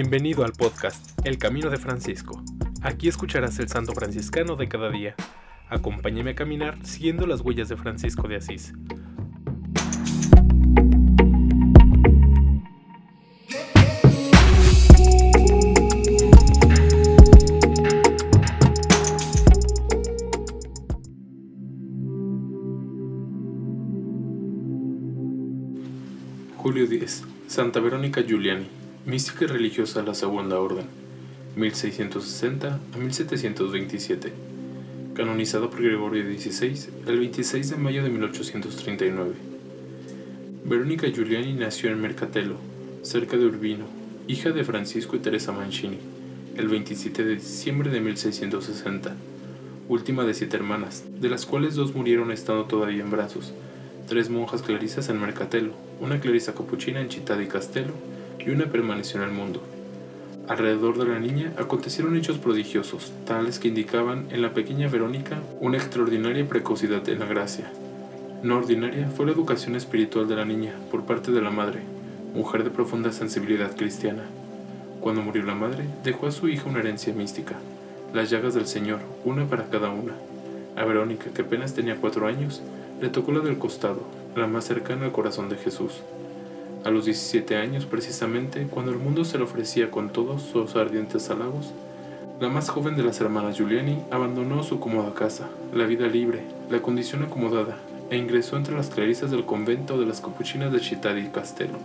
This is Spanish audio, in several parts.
Bienvenido al podcast El Camino de Francisco. Aquí escucharás el santo franciscano de cada día. Acompáñame a caminar siguiendo las huellas de Francisco de Asís. Julio 10. Santa Verónica Giuliani, mística religiosa la Segunda Orden, 1660 a 1727. Canonizada por Gregorio XVI el 26 de mayo de 1839. Verónica Giuliani nació en Mercatello, cerca de Urbino, hija de Francisco y Teresa Mancini, el 27 de diciembre de 1660, última de siete hermanas, de las cuales dos murieron estando todavía en brazos tres monjas clarisas en Mercatello, una clarisa capuchina en Città di Castello una permaneció en el mundo. Alrededor de la niña acontecieron hechos prodigiosos, tales que indicaban en la pequeña Verónica una extraordinaria precocidad en la gracia. No ordinaria fue la educación espiritual de la niña por parte de la madre, mujer de profunda sensibilidad cristiana. Cuando murió la madre, dejó a su hija una herencia mística, las llagas del Señor, una para cada una. A Verónica, que apenas tenía cuatro años, le tocó la del costado, la más cercana al corazón de Jesús. A los 17 años, precisamente, cuando el mundo se le ofrecía con todos sus ardientes halagos, la más joven de las hermanas Giuliani abandonó su cómoda casa, la vida libre, la condición acomodada, e ingresó entre las clarisas del convento de las capuchinas de Città di Castello.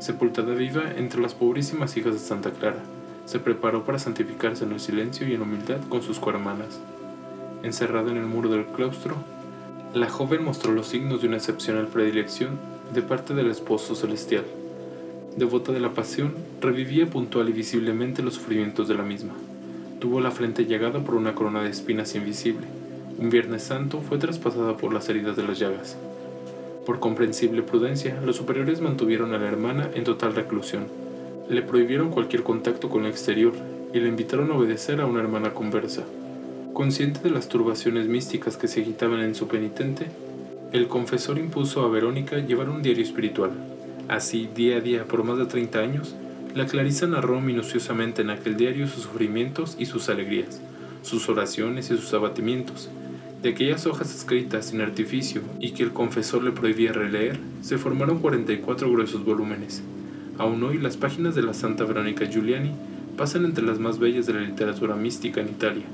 Sepultada viva entre las pobrísimas hijas de Santa Clara, se preparó para santificarse en el silencio y en humildad con sus cohermanas. Encerrada en el muro del claustro, la joven mostró los signos de una excepcional predilección de parte del esposo celestial. Devota de la pasión, revivía puntual y visiblemente los sufrimientos de la misma. Tuvo la frente llegada por una corona de espinas invisible. Un Viernes Santo fue traspasada por las heridas de las llagas. Por comprensible prudencia, los superiores mantuvieron a la hermana en total reclusión. Le prohibieron cualquier contacto con el exterior y le invitaron a obedecer a una hermana conversa. Consciente de las turbaciones místicas que se agitaban en su penitente, el confesor impuso a Verónica llevar un diario espiritual. Así, día a día, por más de 30 años, la Clarisa narró minuciosamente en aquel diario sus sufrimientos y sus alegrías, sus oraciones y sus abatimientos. De aquellas hojas escritas sin artificio y que el confesor le prohibía releer, se formaron 44 gruesos volúmenes. Aún hoy las páginas de la Santa Verónica Giuliani pasan entre las más bellas de la literatura mística en Italia.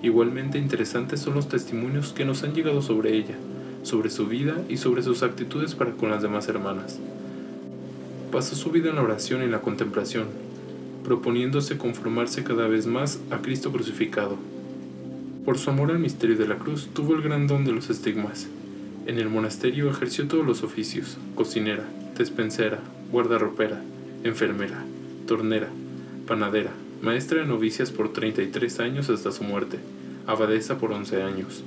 Igualmente interesantes son los testimonios que nos han llegado sobre ella, sobre su vida y sobre sus actitudes para con las demás hermanas. Pasó su vida en la oración y en la contemplación, proponiéndose conformarse cada vez más a Cristo crucificado. Por su amor al misterio de la cruz tuvo el gran don de los estigmas. En el monasterio ejerció todos los oficios, cocinera, despensera, guardarropera, enfermera, tornera, panadera, maestra de novicias por 33 años hasta su muerte, abadesa por 11 años.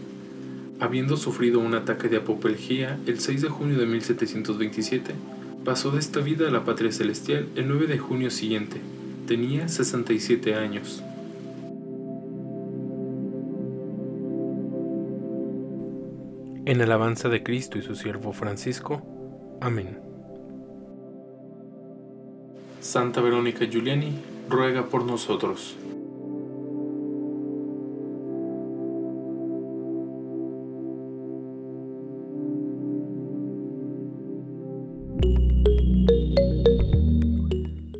Habiendo sufrido un ataque de apoplejía el 6 de junio de 1727, pasó de esta vida a la patria celestial el 9 de junio siguiente. Tenía 67 años. En alabanza de Cristo y su siervo Francisco. Amén. Santa Verónica Giuliani, ruega por nosotros.